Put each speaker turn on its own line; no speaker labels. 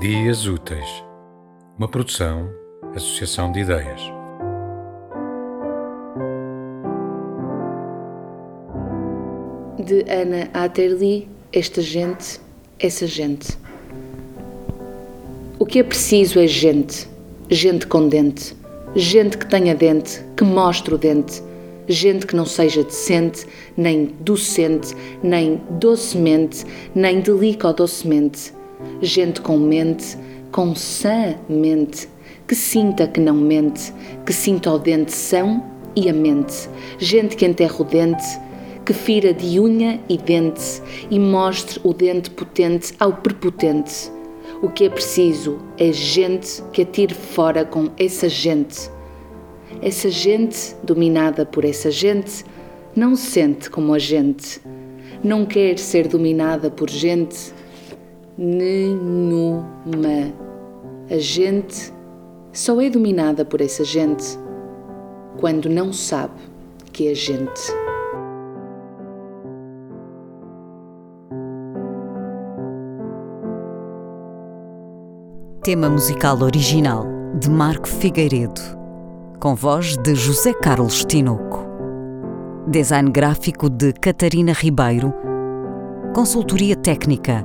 Dias Úteis, uma produção, associação de ideias.
De Ana Atterley, esta gente, essa gente. O que é preciso é gente, gente com dente, gente que tenha dente, que mostre o dente, gente que não seja decente, nem docente, nem docemente, nem delica docemente, gente com mente, com sã mente, que sinta que não mente, que sinta o dente são e a mente, gente que enterra o dente, que fira de unha e dente e mostre o dente potente ao prepotente. O que é preciso é gente que atire fora com essa gente. Essa gente, dominada por essa gente, não se sente como a gente. Não quer ser dominada por gente nenhuma. A gente só é dominada por essa gente quando não sabe que é gente.
Tema musical original de Marco Figueiredo, com voz de José Carlos Tinoco. Design gráfico de Catarina Ribeiro. Consultoria técnica